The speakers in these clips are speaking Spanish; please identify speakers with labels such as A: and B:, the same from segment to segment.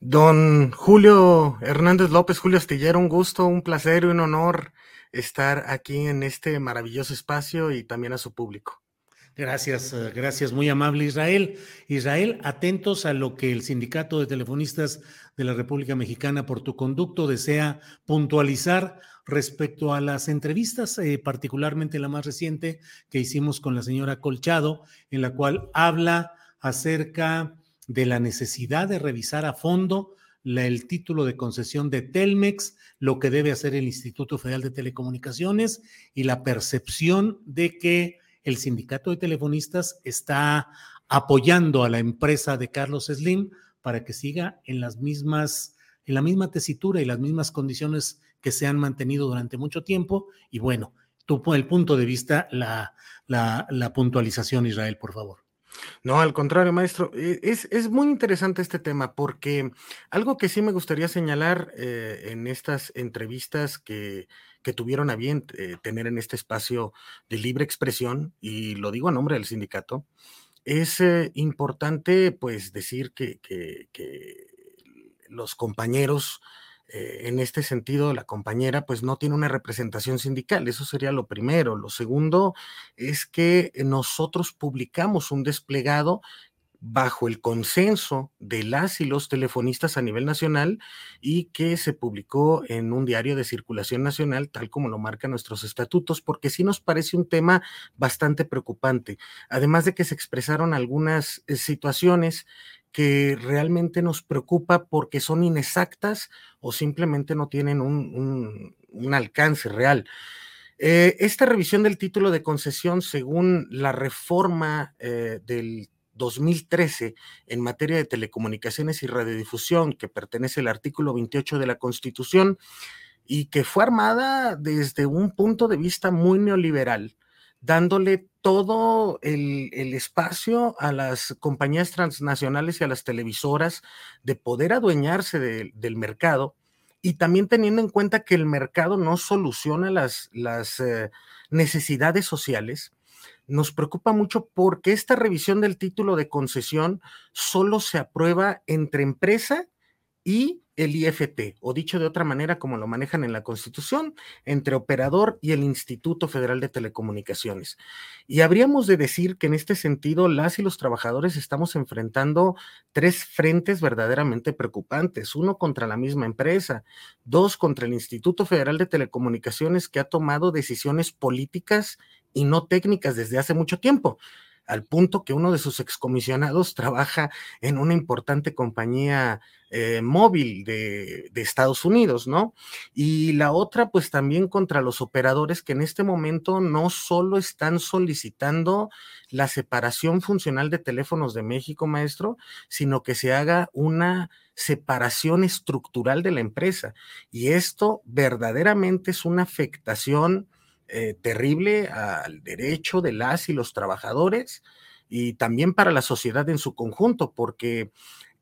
A: Don Julio Hernández López, Julio Astillero, un gusto, un placer y un honor estar aquí en este maravilloso espacio y también a su público.
B: Gracias, eh, gracias, muy amable Israel. Israel, atentos a lo que el Sindicato de Telefonistas de la República Mexicana por tu conducto desea puntualizar respecto a las entrevistas, eh, particularmente la más reciente que hicimos con la señora Colchado, en la cual habla acerca de la necesidad de revisar a fondo el título de concesión de Telmex, lo que debe hacer el Instituto Federal de Telecomunicaciones y la percepción de que el sindicato de telefonistas está apoyando a la empresa de Carlos Slim para que siga en las mismas, en la misma tesitura y las mismas condiciones que se han mantenido durante mucho tiempo. Y bueno, tú el punto de vista, la, la, la puntualización, Israel, por favor.
A: No, al contrario, maestro. e, Es, es muy interesante este tema porque algo que sí me gustaría señalar eh, en estas entrevistas que, que tuvieron a bien eh, tener en este espacio de libre expresión, y lo digo a nombre del sindicato, es eh, importante pues decir que- que los compañeros eh, en este sentido, la compañera pues no tiene una representación sindical, eso sería lo primero. Lo segundo es que nosotros publicamos un desplegado bajo el consenso de las y los telefonistas a nivel nacional y que se publicó en un diario de circulación nacional, tal como lo marcan nuestros estatutos, porque sí nos parece un tema bastante preocupante. Además de que se expresaron algunas eh, situaciones que realmente nos preocupa porque son inexactas o simplemente no tienen un, un- alcance real. Eh, esta revisión del título de concesión, según la reforma eh, del 2013 en materia de telecomunicaciones y radiodifusión, que pertenece al artículo 28 de la Constitución y que fue armada desde un punto de vista muy neoliberal, dándole todo el, el espacio a las compañías transnacionales y a las televisoras de poder adueñarse de- del mercado y también teniendo en cuenta que el mercado no soluciona las, las eh, necesidades sociales, nos preocupa mucho porque esta revisión del título de concesión solo se aprueba entre empresa y el IFT, o dicho de otra manera, como lo manejan en la Constitución, entre operador y el Instituto Federal de Telecomunicaciones. Y habríamos de decir que en este sentido, las y los trabajadores estamos enfrentando tres frentes verdaderamente preocupantes. Uno contra la misma empresa, dos contra el Instituto Federal de Telecomunicaciones que ha tomado decisiones políticas y no técnicas desde hace mucho tiempo al punto que uno de sus excomisionados trabaja en una importante compañía eh, móvil de, de Estados Unidos, ¿no? Y la otra, pues también contra los operadores que en este momento no solo están solicitando la separación funcional de teléfonos de México, maestro, sino que se haga una separación estructural de la empresa. Y esto verdaderamente es una afectación eh, terrible al derecho de las y los trabajadores y también para la sociedad en su conjunto, porque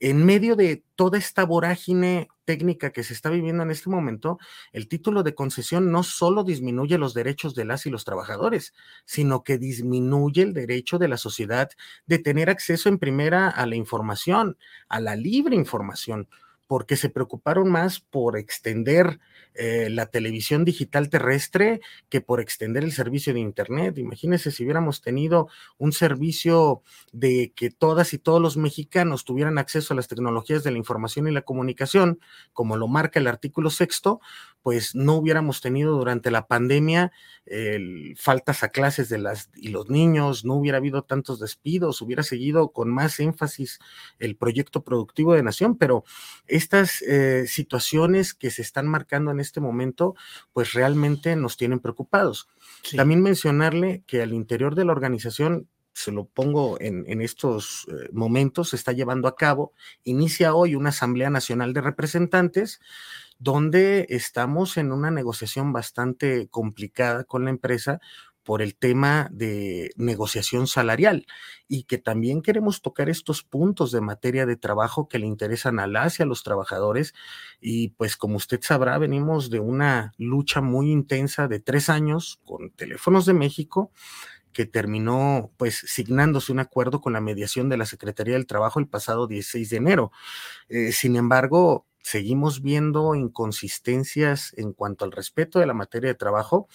A: en medio de toda esta vorágine técnica que se está viviendo en este momento, el título de concesión no solo disminuye los derechos de las y los trabajadores, sino que disminuye el derecho de la sociedad de tener acceso en primera a la información, a la libre información porque se preocuparon más por extender eh, la televisión digital terrestre que por extender el servicio de Internet. Imagínense si hubiéramos tenido un servicio de que todas y todos los mexicanos tuvieran acceso a las tecnologías de la información y la comunicación, como lo marca el artículo sexto, pues no hubiéramos tenido durante la pandemia faltas a clases de las y los niños, no hubiera habido tantos despidos, hubiera seguido con más énfasis el proyecto productivo de nación, pero estas eh, situaciones que se están marcando en este momento, pues realmente nos tienen preocupados. También mencionarle que al interior de la organización se lo pongo en, estos eh, momentos, se está llevando a cabo, inicia hoy una Asamblea Nacional de Representantes, donde estamos en una negociación bastante complicada con la empresa por el tema de negociación salarial y que también queremos tocar estos puntos de materia de trabajo que le interesan a las y a los trabajadores. Y pues como usted sabrá, venimos de una lucha muy intensa de tres años con Teléfonos de México que terminó pues signándose un acuerdo con la mediación de la Secretaría del Trabajo el pasado 16 de enero. Eh, sin embargo, seguimos viendo inconsistencias en cuanto al respeto de la materia de trabajo,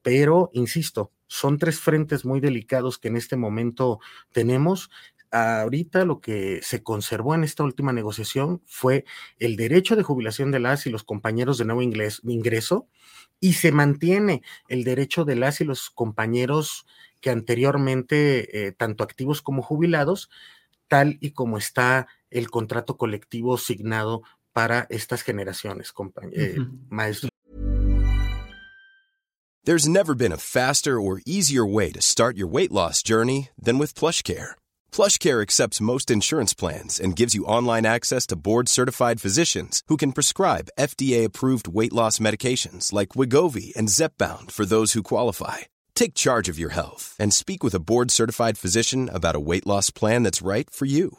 A: pero insisto, son tres frentes muy delicados que en este momento tenemos. Ahorita lo que se conservó en esta última negociación fue el derecho de jubilación de las y los compañeros de nuevo ingreso y se mantiene el derecho de las y los compañeros que anteriormente, eh, tanto activos como jubilados, tal y como está el contrato colectivo signado para estas generaciones, eh, maestros.
C: There's never been a faster or easier way to start your weight loss journey than with PlushCare. PlushCare accepts most insurance plans and gives you online access to board-certified physicians who can prescribe FDA-approved weight loss medications like Wigovi and Zepbound for those who qualify. Take charge of your health and speak with a board-certified physician about a weight loss plan that's right for you.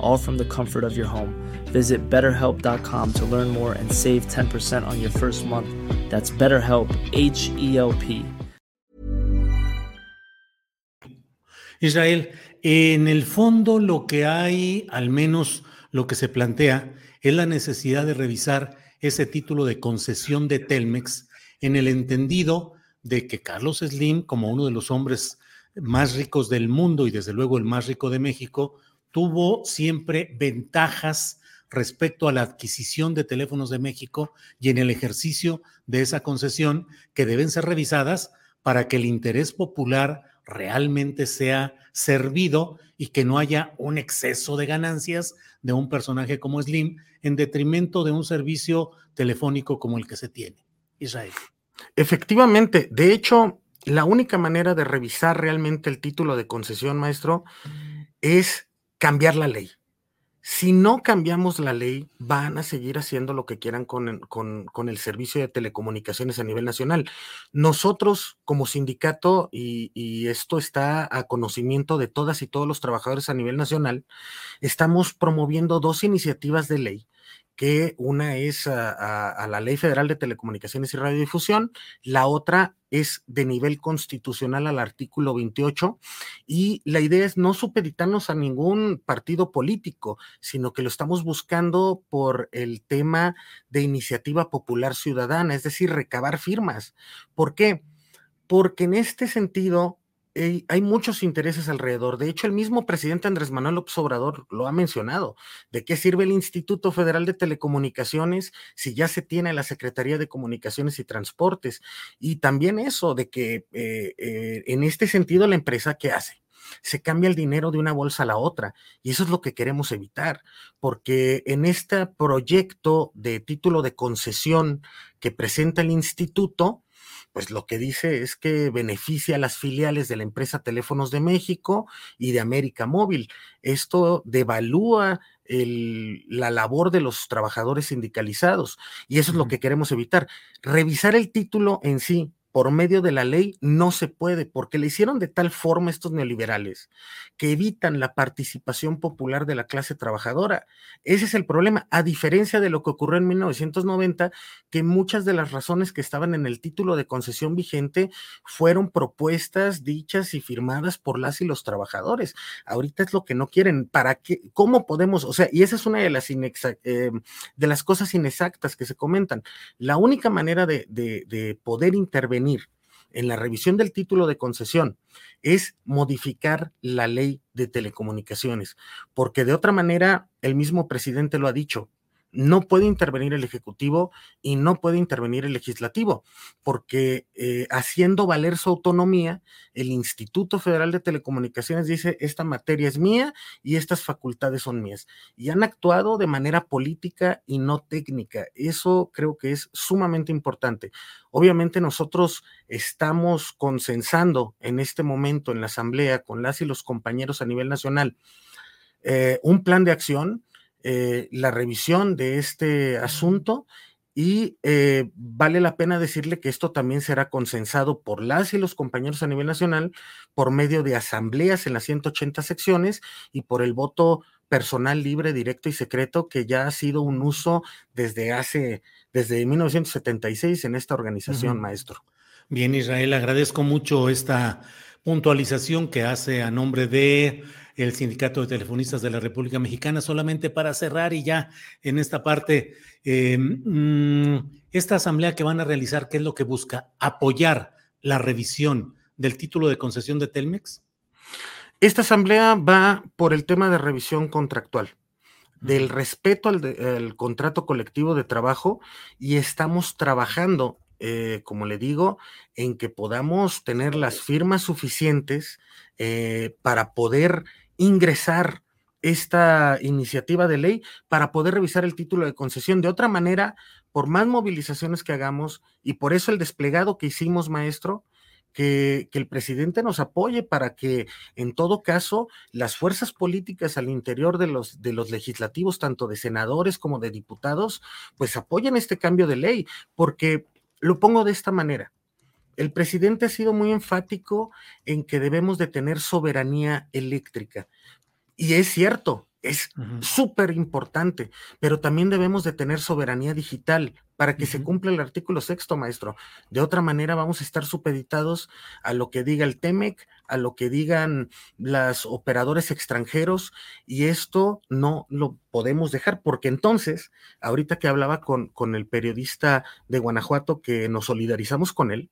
D: all from the comfort of your home. Visit betterhelp.com to learn more and save 10% on your first month. That's BetterHelp, H E L P.
B: Israel, en el fondo lo que hay, al menos lo que se plantea, es la necesidad de revisar ese título de concesión de Telmex en el entendido de que Carlos Slim, como uno de los hombres más ricos del mundo y desde luego el más rico de México, tuvo siempre ventajas respecto a la adquisición de teléfonos de México y en el ejercicio de esa concesión que deben ser revisadas para que el interés popular realmente sea servido y que no haya un exceso de ganancias de un personaje como Slim en detrimento de un servicio telefónico como el que se tiene. Israel.
A: Efectivamente, de hecho, la única manera de revisar realmente el título de concesión, maestro, es cambiar la ley. Si no cambiamos la ley, van a seguir haciendo lo que quieran con, el servicio de telecomunicaciones a nivel nacional. Nosotros, como sindicato, y, esto está a conocimiento de todas y todos los trabajadores a nivel nacional, estamos promoviendo dos iniciativas de ley que una es a, la Ley Federal de Telecomunicaciones y Radiodifusión, la otra es de nivel constitucional al artículo 28 y la idea es no supeditarnos a ningún partido político, sino que lo estamos buscando por el tema de iniciativa popular ciudadana, es decir, recabar firmas. ¿Por qué? Porque en este sentido hay muchos intereses alrededor. De hecho, el mismo presidente Andrés Manuel López Obrador lo ha mencionado. ¿De qué sirve el Instituto Federal de Telecomunicaciones si ya se tiene la Secretaría de Comunicaciones y Transportes? Y también eso de que eh, eh, en este sentido la empresa, ¿qué hace? se cambia el dinero de una bolsa a la otra. Y eso es lo que queremos evitar, porque en este proyecto de título de concesión que presenta el instituto, pues lo que dice es que beneficia a las filiales de la empresa Teléfonos de México y de América Móvil. Esto devalúa la labor de los trabajadores sindicalizados y eso es lo que queremos evitar. Revisar el título en sí, por medio de la ley no se puede, porque le hicieron de tal forma estos neoliberales que evitan la participación popular de la clase trabajadora. Ese es el problema, a diferencia de lo que ocurrió en 1990, que muchas de las razones que estaban en el título de concesión vigente fueron propuestas dichas y firmadas por las y los trabajadores. Ahorita es lo que no quieren. ¿Para qué? ¿Cómo podemos? O sea, y esa es una de las, eh, de las cosas inexactas que se comentan. La única manera de, de poder intervenir en la revisión del título de concesión es modificar la ley de telecomunicaciones, porque de otra manera, el mismo presidente lo ha dicho, no puede intervenir el Ejecutivo y no puede intervenir el Legislativo, porque eh, haciendo valer su autonomía, el Instituto Federal de Telecomunicaciones dice, esta materia es mía y estas facultades son mías. Y han actuado de manera política y no técnica. Eso creo que es sumamente importante. Obviamente nosotros estamos consensando en este momento en la Asamblea con las y los compañeros a nivel nacional eh, un plan de acción eh, la revisión de este asunto y eh, vale la pena decirle que esto también será consensado por las y los compañeros a nivel nacional por medio de asambleas en las 180 secciones y por el voto personal libre, directo y secreto que ya ha sido un uso desde hace, desde 1976 en esta organización, maestro.
B: Bien, Israel, agradezco mucho esta puntualización que hace a nombre de el Sindicato de Telefonistas de la República Mexicana. Solamente para cerrar y ya en esta parte, eh, mm, esta asamblea que van a realizar, ¿qué es lo que busca? Apoyar la revisión del título de concesión de Telmex.
A: Esta asamblea va por el tema de revisión contractual del respeto al, contrato colectivo de trabajo y estamos trabajando, eh, como le digo, en que podamos tener las firmas suficientes eh, para poder ingresar esta iniciativa de ley para poder revisar el título de concesión. De otra manera, por más movilizaciones que hagamos y por eso el desplegado que hicimos, maestro, que, que, el presidente nos apoye para que, en todo caso, las fuerzas políticas al interior de los, de los legislativos, tanto de senadores como de diputados, pues apoyen este cambio de ley, porque lo pongo de esta manera. El presidente ha sido muy enfático en que debemos de tener soberanía eléctrica. Y es cierto, es súper importante, pero también debemos de tener soberanía digital para que se cumpla el artículo sexto, maestro. De otra manera vamos a estar supeditados a lo que diga el TEMEC, a lo que digan los operadores extranjeros, y esto no lo podemos dejar, porque entonces, ahorita que hablaba con, con el periodista de Guanajuato, que nos solidarizamos con él,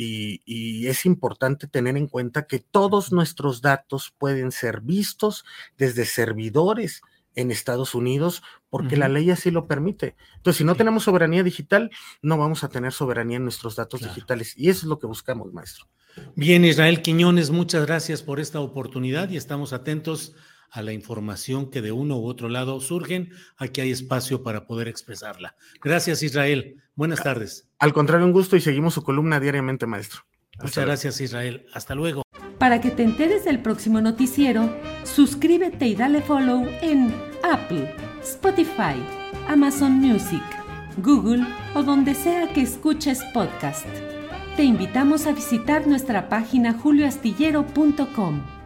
A: y, es importante tener en cuenta que todos nuestros datos pueden ser vistos desde servidores en Estados Unidos porque la ley así lo permite. Entonces, si no tenemos soberanía digital, no vamos a tener soberanía en nuestros datos digitales. Y eso es lo que buscamos, maestro.
B: Bien, Israel Quiñones, muchas gracias por esta oportunidad y estamos atentos a la información que de uno u otro lado surgen. Aquí hay espacio para poder expresarla. Gracias, Israel. Buenas tardes.
A: Al contrario, un gusto y seguimos su columna diariamente, maestro.
B: Muchas gracias, Israel. Hasta luego.
E: Para que te enteres del próximo noticiero, suscríbete y dale follow en Apple, Spotify, Amazon Music, Google o donde sea que escuches podcast. Te invitamos a visitar nuestra página julioastillero.com.